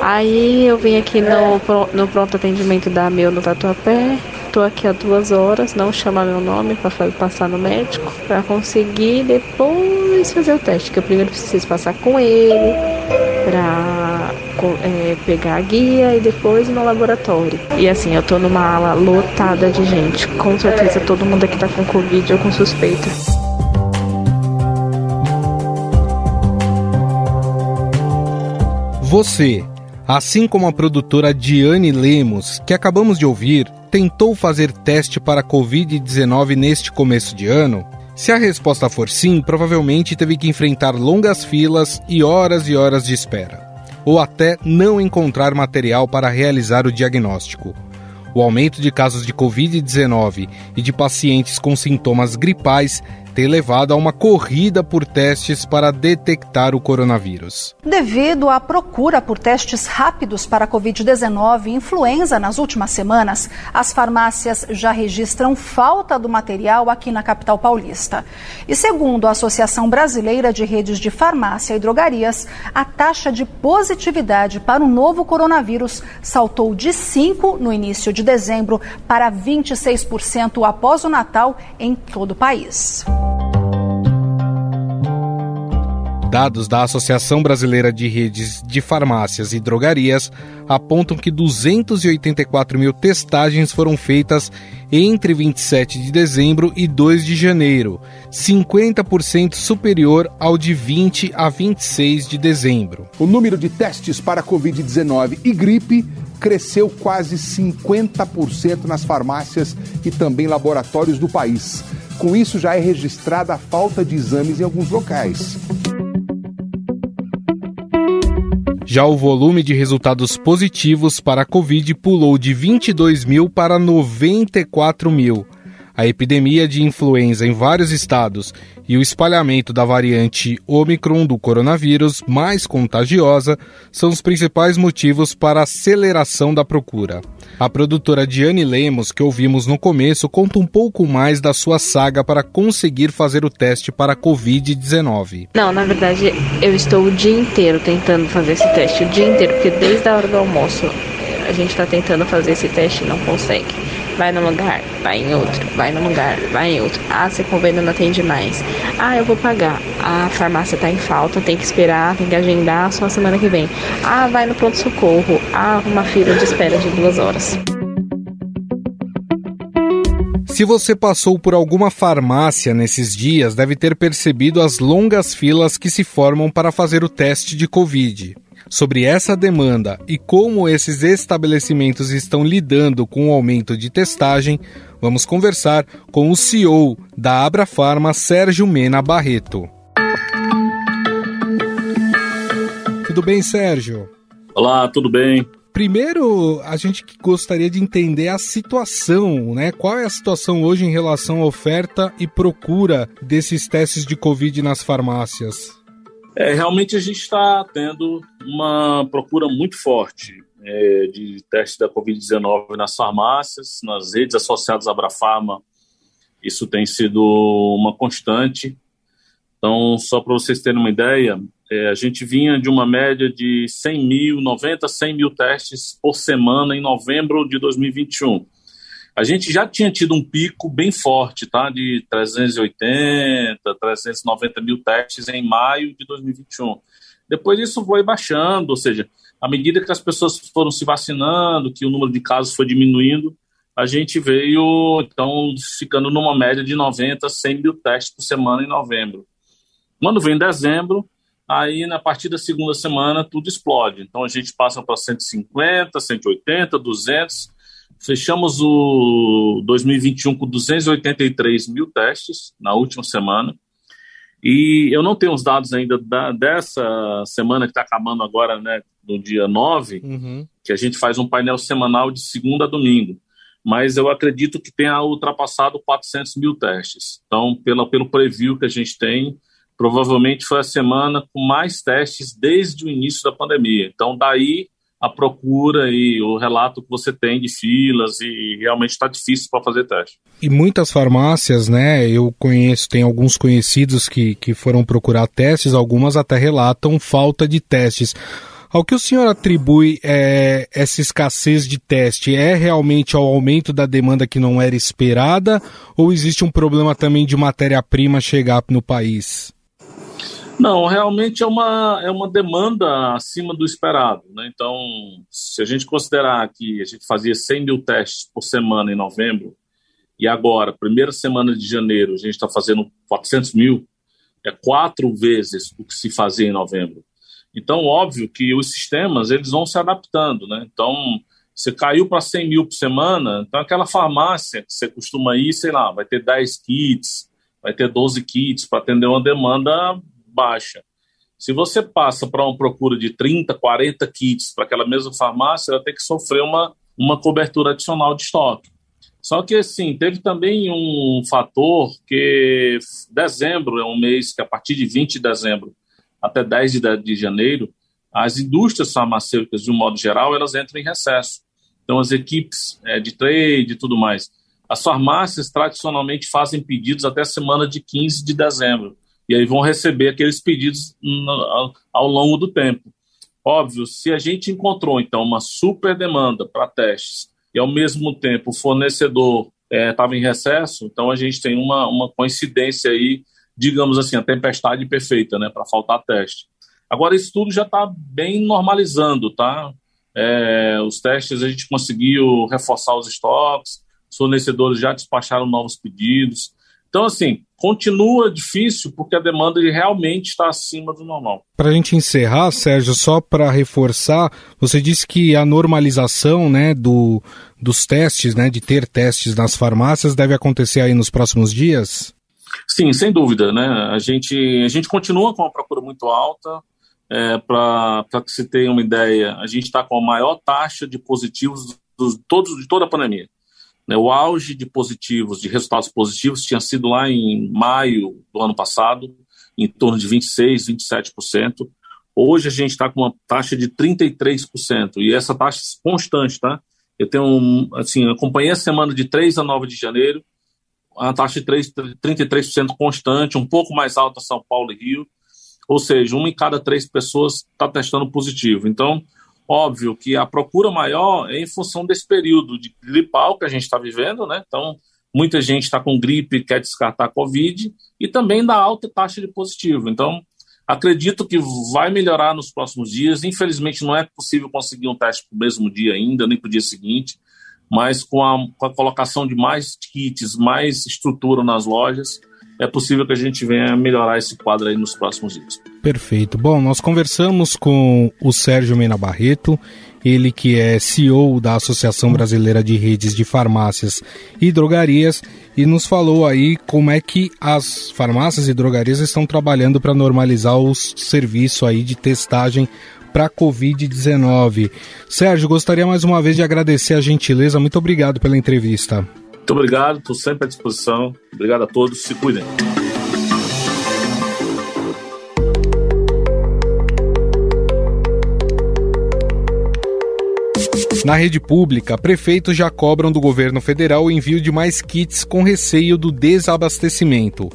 Aí eu vim aqui no, no pronto atendimento da Meu no Tatuapé. Tô aqui há duas horas, não chama meu nome para passar no médico, para conseguir depois fazer o teste, que eu primeiro preciso passar com ele, para é, pegar a guia e depois no laboratório. E assim, eu tô numa ala lotada de gente. Com certeza todo mundo aqui tá com Covid ou com suspeita. Você Assim como a produtora Diane Lemos, que acabamos de ouvir, tentou fazer teste para Covid-19 neste começo de ano? Se a resposta for sim, provavelmente teve que enfrentar longas filas e horas e horas de espera, ou até não encontrar material para realizar o diagnóstico. O aumento de casos de Covid-19 e de pacientes com sintomas gripais ter levado a uma corrida por testes para detectar o coronavírus. Devido à procura por testes rápidos para a Covid-19 e influenza nas últimas semanas, as farmácias já registram falta do material aqui na capital paulista. E segundo a Associação Brasileira de Redes de Farmácia e Drogarias, a taxa de positividade para o novo coronavírus saltou de 5 no início de dezembro para 26% após o Natal em todo o país. Dados da Associação Brasileira de Redes de Farmácias e Drogarias apontam que 284 mil testagens foram feitas entre 27 de dezembro e 2 de janeiro, 50% superior ao de 20 a 26 de dezembro. O número de testes para Covid-19 e gripe cresceu quase 50% nas farmácias e também laboratórios do país. Com isso, já é registrada a falta de exames em alguns locais. Já o volume de resultados positivos para a Covid pulou de 22 mil para 94 mil. A epidemia de influenza em vários estados e o espalhamento da variante Omicron do coronavírus, mais contagiosa, são os principais motivos para a aceleração da procura. A produtora Diane Lemos, que ouvimos no começo, conta um pouco mais da sua saga para conseguir fazer o teste para a Covid-19. Não, na verdade, eu estou o dia inteiro tentando fazer esse teste, o dia inteiro, porque desde a hora do almoço a gente está tentando fazer esse teste e não consegue. Vai num lugar, vai em outro, vai num lugar, vai em outro. Ah, você convênio não atende mais. Ah, eu vou pagar. A farmácia está em falta, tem que esperar, tem que agendar só semana que vem. Ah, vai no pronto-socorro. Ah, uma fila de espera de duas horas. Se você passou por alguma farmácia nesses dias, deve ter percebido as longas filas que se formam para fazer o teste de Covid. Sobre essa demanda e como esses estabelecimentos estão lidando com o aumento de testagem, vamos conversar com o CEO da Abrafarma, Sérgio Mena Barreto. Tudo bem, Sérgio? Olá, tudo bem? Primeiro, a gente gostaria de entender a situação, né? Qual é a situação hoje em relação à oferta e procura desses testes de Covid nas farmácias? É, realmente a gente está tendo uma procura muito forte é, de testes da Covid-19 nas farmácias, nas redes associadas à Abrafarma. Isso tem sido uma constante. Então, só para vocês terem uma ideia, é, a gente vinha de uma média de 100 mil, 90, 100 mil testes por semana em novembro de 2021. A gente já tinha tido um pico bem forte, tá? De 380, 390 mil testes em maio de 2021. Depois isso foi baixando, ou seja, à medida que as pessoas foram se vacinando, que o número de casos foi diminuindo, a gente veio, então, ficando numa média de 90, 100 mil testes por semana em novembro. Quando vem dezembro, aí na partir da segunda semana tudo explode. Então a gente passa para 150, 180, 200, Fechamos o 2021 com 283 mil testes na última semana. E eu não tenho os dados ainda da, dessa semana que está acabando agora, né, do dia 9, uhum. que a gente faz um painel semanal de segunda a domingo. Mas eu acredito que tenha ultrapassado 400 mil testes. Então, pela, pelo preview que a gente tem, provavelmente foi a semana com mais testes desde o início da pandemia. Então, daí a procura e o relato que você tem de filas e realmente está difícil para fazer teste. E muitas farmácias, né? Eu conheço, tem alguns conhecidos que, que foram procurar testes, algumas até relatam falta de testes. Ao que o senhor atribui é, essa escassez de teste? É realmente ao aumento da demanda que não era esperada ou existe um problema também de matéria-prima chegar no país? Não, realmente é uma, é uma demanda acima do esperado. Né? Então, se a gente considerar que a gente fazia 100 mil testes por semana em novembro, e agora, primeira semana de janeiro, a gente está fazendo 400 mil, é quatro vezes o que se fazia em novembro. Então, óbvio que os sistemas eles vão se adaptando. Né? Então, você caiu para 100 mil por semana, então aquela farmácia que você costuma ir, sei lá, vai ter 10 kits, vai ter 12 kits para atender uma demanda baixa. Se você passa para uma procura de 30, 40 kits para aquela mesma farmácia, ela tem que sofrer uma, uma cobertura adicional de estoque. Só que, assim, teve também um fator que dezembro é um mês que, a partir de 20 de dezembro até 10 de, de janeiro, as indústrias farmacêuticas, de um modo geral, elas entram em recesso. Então, as equipes é, de trade e tudo mais. As farmácias, tradicionalmente, fazem pedidos até a semana de 15 de dezembro e aí vão receber aqueles pedidos ao longo do tempo. Óbvio, se a gente encontrou então uma super demanda para testes e ao mesmo tempo o fornecedor estava é, em recesso, então a gente tem uma, uma coincidência aí, digamos assim, a tempestade perfeita, né, para faltar teste. Agora isso tudo já está bem normalizando, tá? É, os testes a gente conseguiu reforçar os estoques, os fornecedores já despacharam novos pedidos. Então, assim, continua difícil porque a demanda realmente está acima do normal. Para a gente encerrar, Sérgio, só para reforçar, você disse que a normalização né, do, dos testes, né, de ter testes nas farmácias, deve acontecer aí nos próximos dias? Sim, sem dúvida. Né? A, gente, a gente continua com uma procura muito alta. É, para que você tenha uma ideia, a gente está com a maior taxa de positivos dos, todos, de toda a pandemia. Né, o auge de positivos, de resultados positivos, tinha sido lá em maio do ano passado, em torno de 26%, 27%. Hoje a gente está com uma taxa de 33%, e essa taxa é constante, tá? Eu tenho, assim, acompanhei a semana de 3 a 9 de janeiro, a taxa de 3, 33% constante, um pouco mais alta São Paulo e Rio, ou seja, uma em cada três pessoas está testando positivo. Então, Óbvio que a procura maior é em função desse período de gripal que a gente está vivendo, né? Então, muita gente está com gripe e quer descartar Covid, e também da alta taxa de positivo. Então, acredito que vai melhorar nos próximos dias. Infelizmente, não é possível conseguir um teste para o mesmo dia ainda, nem para o dia seguinte, mas com a, com a colocação de mais kits, mais estrutura nas lojas, é possível que a gente venha melhorar esse quadro aí nos próximos dias. Perfeito. Bom, nós conversamos com o Sérgio Mena Barreto, ele que é CEO da Associação Brasileira de Redes de Farmácias e Drogarias, e nos falou aí como é que as farmácias e drogarias estão trabalhando para normalizar o serviço aí de testagem para Covid-19. Sérgio, gostaria mais uma vez de agradecer a gentileza. Muito obrigado pela entrevista. Muito obrigado, estou sempre à disposição. Obrigado a todos, se cuidem. Na rede pública, prefeitos já cobram do governo federal o envio de mais kits com receio do desabastecimento.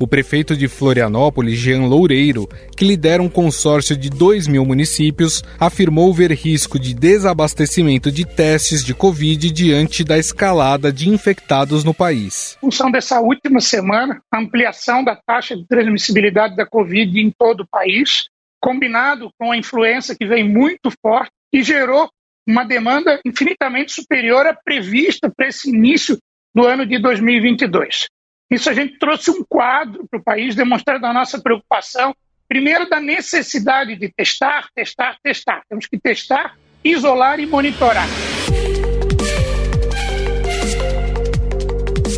O prefeito de Florianópolis, Jean Loureiro, que lidera um consórcio de 2 mil municípios, afirmou ver risco de desabastecimento de testes de Covid diante da escalada de infectados no país. Em função dessa última semana, a ampliação da taxa de transmissibilidade da Covid em todo o país, combinado com a influenza que vem muito forte e gerou uma demanda infinitamente superior à prevista para esse início do ano de 2022. Isso a gente trouxe um quadro para o país demonstrando a nossa preocupação, primeiro da necessidade de testar, testar, testar. Temos que testar, isolar e monitorar.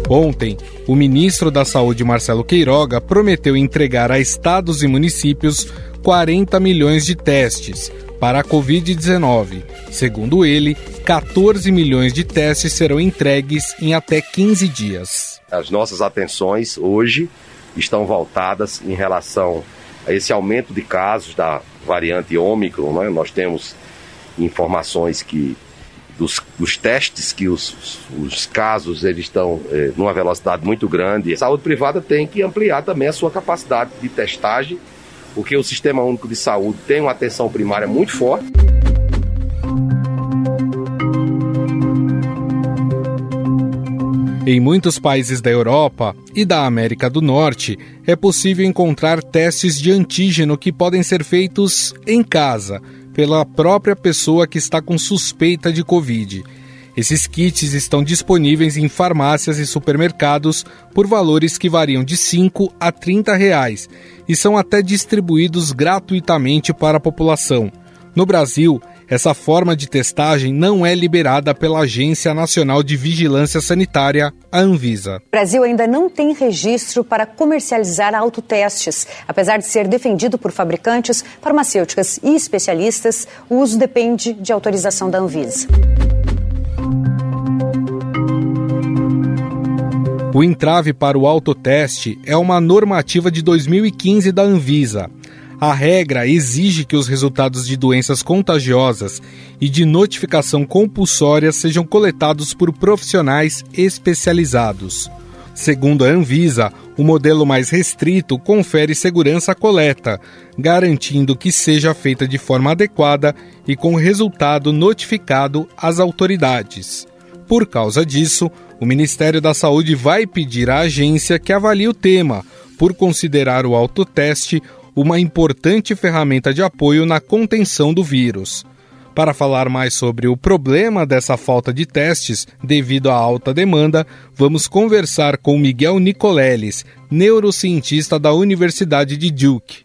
Ontem, o ministro da Saúde, Marcelo Queiroga, prometeu entregar a estados e municípios 40 milhões de testes para a Covid-19. Segundo ele, 14 milhões de testes serão entregues em até 15 dias. As nossas atenções hoje estão voltadas em relação a esse aumento de casos da variante Ômicron. Né? Nós temos informações que dos, dos testes que os, os, casos eles estão eh, numa velocidade muito grande. A saúde privada tem que ampliar também a sua capacidade de testagem porque o Sistema Único de Saúde tem uma atenção primária muito forte. Em muitos países da Europa e da América do Norte, é possível encontrar testes de antígeno que podem ser feitos em casa, pela própria pessoa que está com suspeita de Covid. Esses kits estão disponíveis em farmácias e supermercados por valores que variam de 5 a 30 reais e são até distribuídos gratuitamente para a população. No Brasil, essa forma de testagem não é liberada pela Agência Nacional de Vigilância Sanitária, a Anvisa. O Brasil ainda não tem registro para comercializar autotestes. Apesar de ser defendido por fabricantes, farmacêuticas e especialistas, o uso depende de autorização da Anvisa. O entrave para o autoteste é uma normativa de 2015 da Anvisa. A regra exige que os resultados de doenças contagiosas e de notificação compulsória sejam coletados por profissionais especializados. Segundo a Anvisa, o modelo mais restrito confere segurança à coleta, garantindo que seja feita de forma adequada e com resultado notificado às autoridades. Por causa disso, o Ministério da Saúde vai pedir à agência que avalie o tema, por considerar o autoteste uma importante ferramenta de apoio na contenção do vírus. Para falar mais sobre o problema dessa falta de testes devido à alta demanda, vamos conversar com Miguel Nicoleles, neurocientista da Universidade de Duke.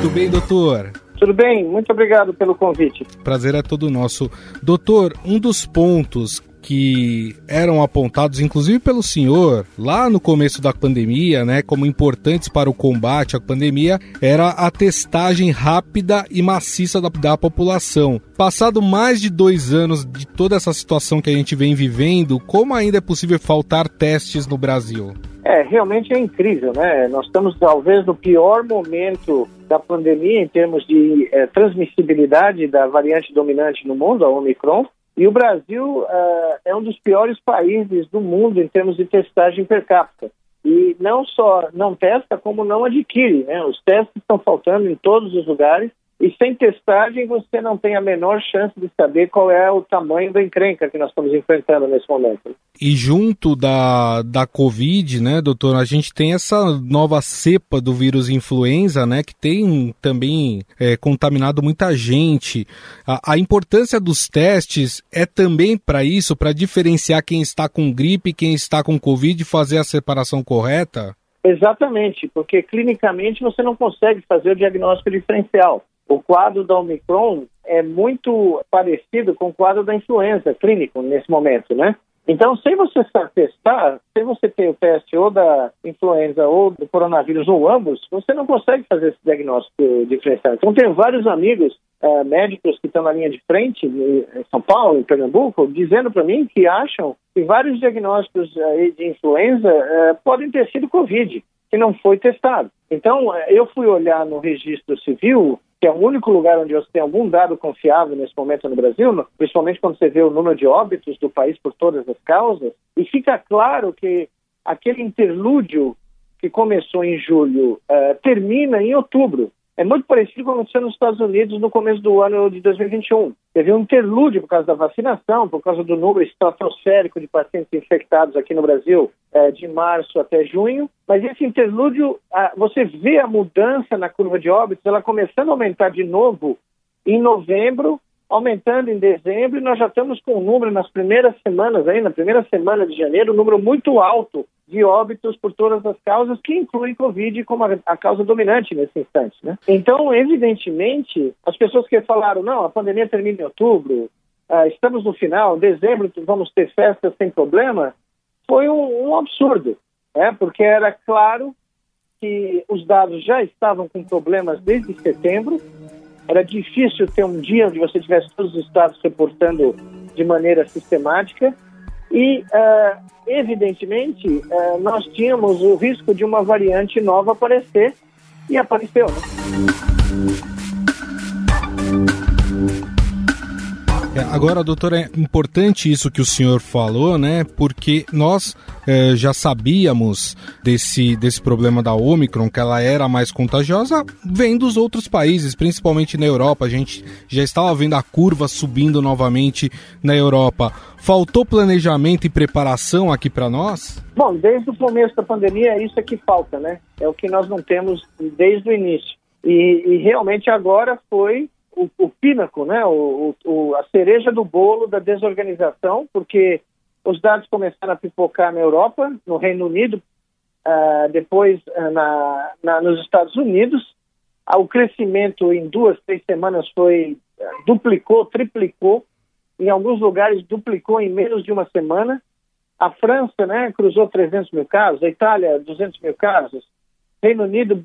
Tudo bem, doutor? Tudo bem, muito obrigado pelo convite. Prazer é todo nosso. Doutor, um dos pontos que eram apontados, inclusive pelo senhor, lá no começo da pandemia, né, como importantes para o combate à pandemia, era a testagem rápida e maciça da, da população. Passado mais de dois anos de toda essa situação que a gente vem vivendo, como ainda é possível faltar testes no Brasil? É, realmente é incrível, né? Nós estamos talvez no pior momento da pandemia em termos de é, transmissibilidade da variante dominante no mundo, a Omicron, e o Brasil uh, é um dos piores países do mundo em termos de testagem per capita. E não só não testa, como não adquire. Né? Os testes estão faltando em todos os lugares e sem testagem, você não tem a menor chance de saber qual é o tamanho da encrenca que nós estamos enfrentando nesse momento. E junto da, da Covid, né, doutor, a gente tem essa nova cepa do vírus influenza, né, que tem também é, contaminado muita gente. A, a importância dos testes é também para isso, para diferenciar quem está com gripe e quem está com Covid e fazer a separação correta? Exatamente, porque clinicamente você não consegue fazer o diagnóstico diferencial. O quadro da Omicron é muito parecido com o quadro da influenza clínico nesse momento, né? Então, sem você testar, sem você ter o teste ou da influenza ou do coronavírus ou ambos, você não consegue fazer esse diagnóstico diferencial. Então, tenho vários amigos uh, médicos que estão na linha de frente, em São Paulo, em Pernambuco, dizendo para mim que acham que vários diagnósticos uh, de influenza uh, podem ter sido Covid, que não foi testado. Então, eu fui olhar no registro civil que é o único lugar onde você tem algum dado confiável nesse momento no Brasil, principalmente quando você vê o número de óbitos do país por todas as causas, e fica claro que aquele interlúdio que começou em julho uh, termina em outubro. É muito parecido com o que aconteceu nos Estados Unidos no começo do ano de 2021. Teve um interlúdio por causa da vacinação, por causa do número estratosférico de pacientes infectados aqui no Brasil, é, de março até junho. Mas esse interlúdio, você vê a mudança na curva de óbitos, ela começando a aumentar de novo em novembro aumentando em dezembro e nós já estamos com um número nas primeiras semanas, aí, na primeira semana de janeiro, um número muito alto de óbitos por todas as causas, que inclui Covid como a, a causa dominante nesse instante. Né? Então, evidentemente, as pessoas que falaram, não, a pandemia termina em outubro, uh, estamos no final, em dezembro vamos ter festas sem problema, foi um, um absurdo, né? porque era claro que os dados já estavam com problemas desde setembro, era difícil ter um dia onde você tivesse todos os estados reportando de maneira sistemática e, uh, evidentemente, uh, nós tínhamos o risco de uma variante nova aparecer e apareceu. Né? É, Agora, doutor, é importante isso que o senhor falou, né? Porque nós eh, já sabíamos desse, desse problema da Omicron, que ela era mais contagiosa, vem dos outros países, principalmente na Europa. A gente já estava vendo a curva subindo novamente na Europa. Faltou planejamento e preparação aqui para nós? Bom, desde o começo da pandemia, é isso é que falta, né? É o que nós não temos desde o início. E, e realmente agora foi o, o pínaco, né? O, o, a cereja do bolo da desorganização, porque os dados começaram a pipocar na Europa, no Reino Unido, uh, depois uh, na, na, nos Estados Unidos. Uh, o crescimento em duas, três semanas foi duplicou, triplicou. Em alguns lugares duplicou em menos de uma semana. A França, né, cruzou 300 mil casos. A Itália, 200 mil casos. Reino Unido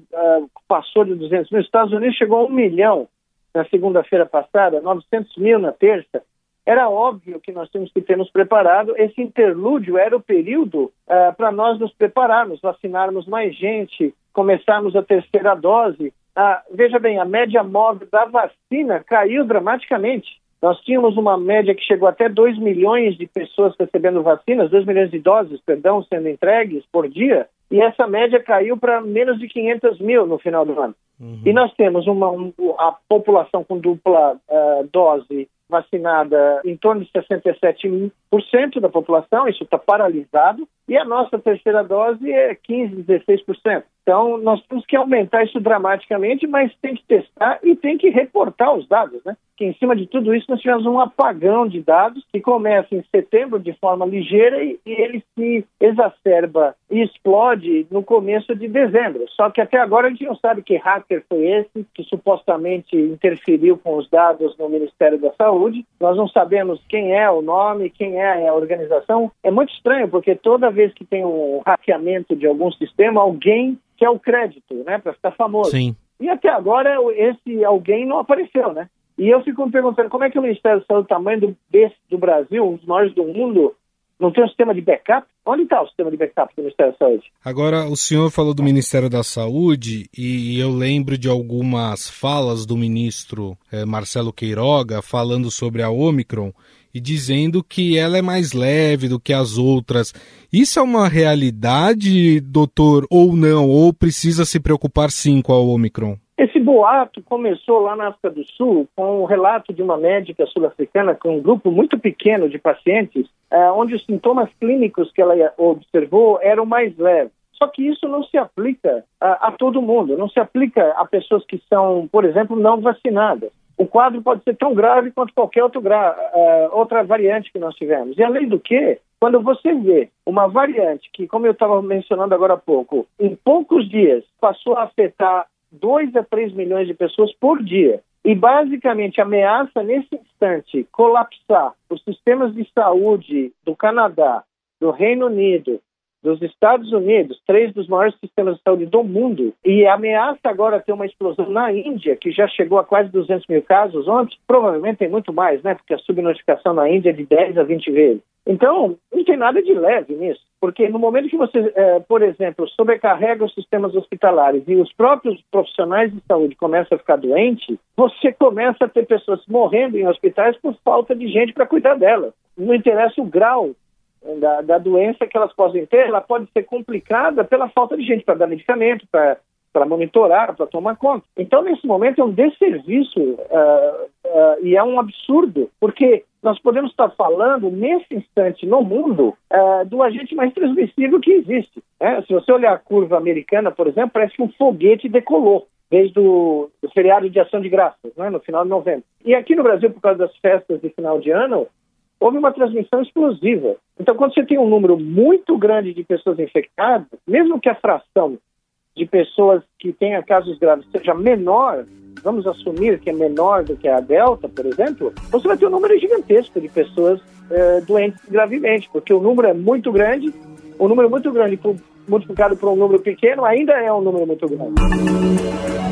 passou de 200 mil. Estados Unidos chegou a um milhão na segunda-feira passada, 900 mil na terça, era óbvio que nós tínhamos que ter nos preparado. Esse interlúdio era o período uh, para nós nos prepararmos, vacinarmos mais gente, começarmos a terceira dose. Uh, veja bem, a média móvel da vacina caiu dramaticamente. Nós tínhamos uma média que chegou até 2 milhões de pessoas recebendo vacinas, 2 milhões de doses, perdão, sendo entregues por dia, e essa média caiu para menos de 500 mil no final do ano. Uhum. E nós temos uma, um, a população com dupla uh, dose vacinada em torno de 67% da população, isso está paralisado, e a nossa terceira dose é 15%, 16%. Então, nós temos que aumentar isso dramaticamente, mas tem que testar e tem que reportar os dados, né? Que em cima de tudo isso nós tivemos um apagão de dados que começa em setembro de forma ligeira e, e ele se exacerba e explode no começo de dezembro. Só que até agora a gente não sabe que hacker foi esse que supostamente interferiu com os dados no Ministério da Saúde. Nós não sabemos quem é o nome, quem é a organização. É muito estranho porque toda vez que tem um hackeamento de algum sistema, alguém quer o crédito, né, para ficar famoso. Sim. E até agora esse alguém não apareceu, né? E eu fico me perguntando como é que o Ministério da Saúde, tamanho do, desse, do Brasil, um dos maiores do mundo, não tem um sistema de backup? Onde está o sistema de backup do Ministério da Saúde? Agora, o senhor falou do Ministério da Saúde e eu lembro de algumas falas do ministro eh, Marcelo Queiroga falando sobre a Omicron e dizendo que ela é mais leve do que as outras. Isso é uma realidade, doutor, ou não? Ou precisa se preocupar sim com a Omicron? Esse boato começou lá na África do Sul com o relato de uma médica sul-africana com um grupo muito pequeno de pacientes, eh, onde os sintomas clínicos que ela observou eram mais leves. Só que isso não se aplica a, a todo mundo, não se aplica a pessoas que são, por exemplo, não vacinadas o quadro pode ser tão grave quanto qualquer outro gra uh, outra variante que nós tivemos. E além do que, quando você vê uma variante que, como eu estava mencionando agora há pouco, em poucos dias passou a afetar 2 a 3 milhões de pessoas por dia, e basicamente ameaça nesse instante colapsar os sistemas de saúde do Canadá, do Reino Unido, dos Estados Unidos, três dos maiores sistemas de saúde do mundo, e ameaça agora ter uma explosão na Índia, que já chegou a quase 200 mil casos ontem, provavelmente tem muito mais, né? Porque a subnotificação na Índia é de 10 a 20 vezes. Então, não tem nada de leve nisso, porque no momento que você, é, por exemplo, sobrecarrega os sistemas hospitalares e os próprios profissionais de saúde começam a ficar doentes, você começa a ter pessoas morrendo em hospitais por falta de gente para cuidar delas. Não interessa o grau da, da, doença que elas possam ter, ela pode ser complicada pela falta de gente para dar medicamento, para monitorar, para tomar conta. Então, nesse momento, é um desserviço uh, uh, e é um absurdo, porque nós podemos estar falando, nesse instante, no mundo, uh, do agente mais transmissível que existe. Né? Se você olhar a curva americana, por exemplo, parece que um foguete decolou desde o feriado de ação de graças, né, no final de novembro. E aqui no Brasil, por causa das festas de final de ano, houve uma transmissão explosiva. Então, quando você tem um número muito grande de pessoas infectadas, mesmo que a fração de pessoas que tenham casos graves seja menor, vamos assumir que é menor do que a Delta, por exemplo, você vai ter um número gigantesco de pessoas eh, doentes gravemente, porque o número é muito grande, um número muito grande multiplicado por um número pequeno ainda é um número muito grande.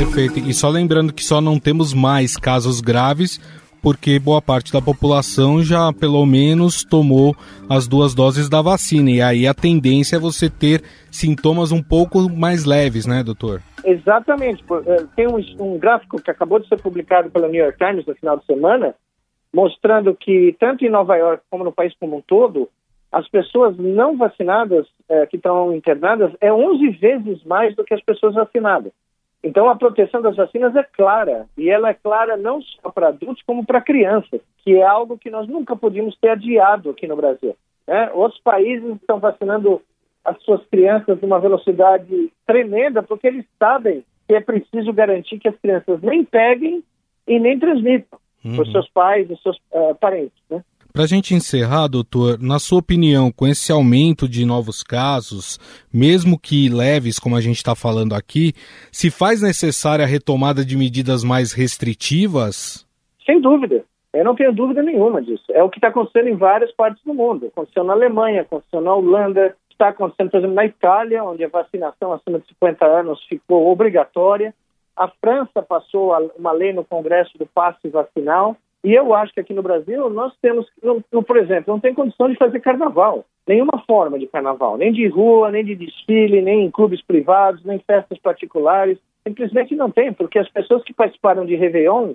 Perfeito. E só lembrando que só não temos mais casos graves porque boa parte da população já pelo menos tomou as duas doses da vacina. E aí a tendência é você ter sintomas um pouco mais leves, né, doutor? Exatamente. Eh, tem um, um gráfico que acabou de ser publicado pela New York Times no final de semana, mostrando que tanto em Nova York como no país como um todo, as pessoas não vacinadas é, que estão internadas é 11 vezes mais do que as pessoas vacinadas. Então, a proteção das vacinas é clara, e ela é clara não só para adultos, como para crianças, que é algo que nós nunca podíamos ter adiado aqui no Brasil. Né? Outros países estão vacinando as suas crianças numa velocidade tremenda, porque eles sabem que é preciso garantir que as crianças nem peguem e nem transmitam uhum. para os seus pais e seus uh, parentes. Né? Para a gente encerrar, doutor, na sua opinião, com esse aumento de novos casos, mesmo que leves, como a gente está falando aqui, se faz necessária a retomada de medidas mais restritivas? Sem dúvida. Eu não tenho dúvida nenhuma disso. É o que está acontecendo em várias partes do mundo. Aconteceu na Alemanha, aconteceu na Holanda, está acontecendo, por exemplo, na Itália, onde a vacinação acima de 50 anos ficou obrigatória. A França passou uma lei no Congresso do passe vacinal. E eu acho que aqui no Brasil nós temos, por exemplo, não tem condição de fazer carnaval, nenhuma forma de carnaval, nem de rua, nem de desfile, nem em clubes privados, nem festas particulares, simplesmente não tem, porque as pessoas que participaram de Réveillon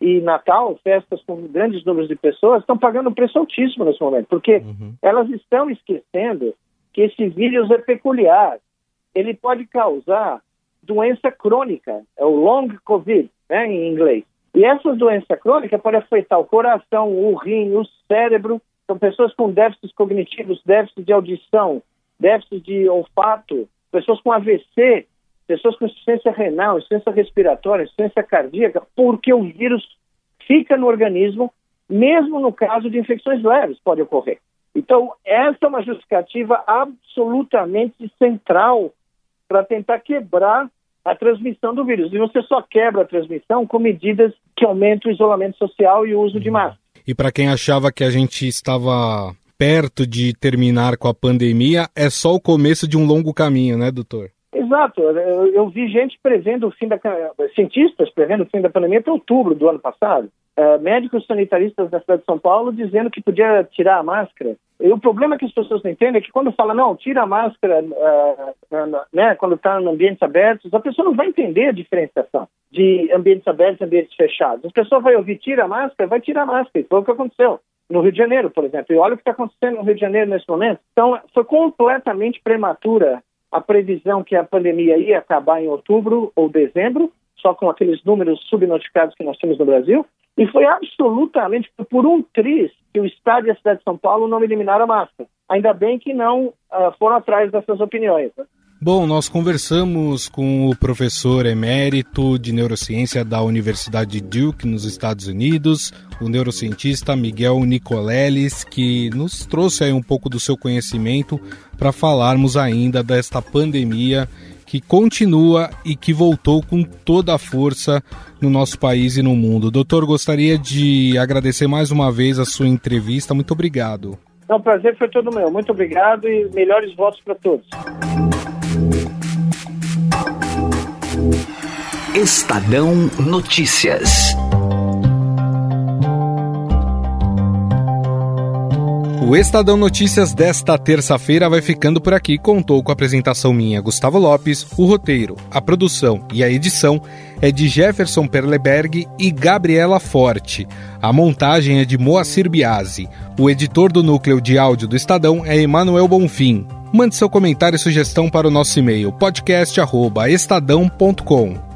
e Natal, festas com grandes números de pessoas, estão pagando um preço altíssimo nesse momento, porque uhum. elas estão esquecendo que esse vírus é peculiar. Ele pode causar doença crônica, é o long COVID, né, em inglês. E essa doença crônica pode afetar o coração, o rim, o cérebro. São pessoas com déficits cognitivos, déficit de audição, déficit de olfato, pessoas com AVC, pessoas com insuficiência renal, insuficiência respiratória, insuficiência cardíaca, porque o vírus fica no organismo, mesmo no caso de infecções leves, pode ocorrer. Então, essa é uma justificativa absolutamente central para tentar quebrar a transmissão do vírus. E você só quebra a transmissão com medidas que aumentam o isolamento social e o uso de máscara. E para quem achava que a gente estava perto de terminar com a pandemia, é só o começo de um longo caminho, né, doutor? Exato. Eu, vi gente prevendo o fim da cientistas prevendo o fim da pandemia para outubro do ano passado. Uh, médicos sanitaristas da cidade de São Paulo dizendo que podia tirar a máscara. E o problema que as pessoas não entendem é que quando fala, não, tira a máscara, uh, né, quando está em ambientes abertos, a pessoa não vai entender a diferenciação de ambientes abertos e ambientes fechados. A pessoa vai ouvir, tira a máscara, vai tirar a máscara. Foi o que aconteceu no Rio de Janeiro, por exemplo. E olha o que está acontecendo no Rio de Janeiro nesse momento. Então, foi completamente prematura a previsão que a pandemia ia acabar em outubro ou dezembro, só com aqueles números subnotificados que nós temos no Brasil. E foi absolutamente por um triz que o Estado e a cidade de São Paulo não eliminaram a máscara. Ainda bem que não uh, foram atrás dessas opiniões. Né? Bom, nós conversamos com o professor emérito de neurociência da Universidade de Duke, nos Estados Unidos, o neurocientista Miguel Nicoleles, que nos trouxe aí um pouco do seu conhecimento para falarmos ainda desta pandemia que continua e que voltou com toda a força no nosso país e no mundo. Doutor, gostaria de agradecer mais uma vez a sua entrevista. Muito obrigado. Não, o prazer foi todo meu. Muito obrigado e melhores votos para todos. Estadão Notícias. O Estadão Notícias desta terça-feira vai ficando por aqui. Contou com a apresentação minha, Gustavo Lopes, o roteiro, a produção e a edição é de Jefferson Perleberg e Gabriela Forte. A montagem é de Moacir Biasi. O editor do núcleo de áudio do Estadão é Emanuel Bonfim. Mande seu comentário e sugestão para o nosso e-mail podcast@estadão.com.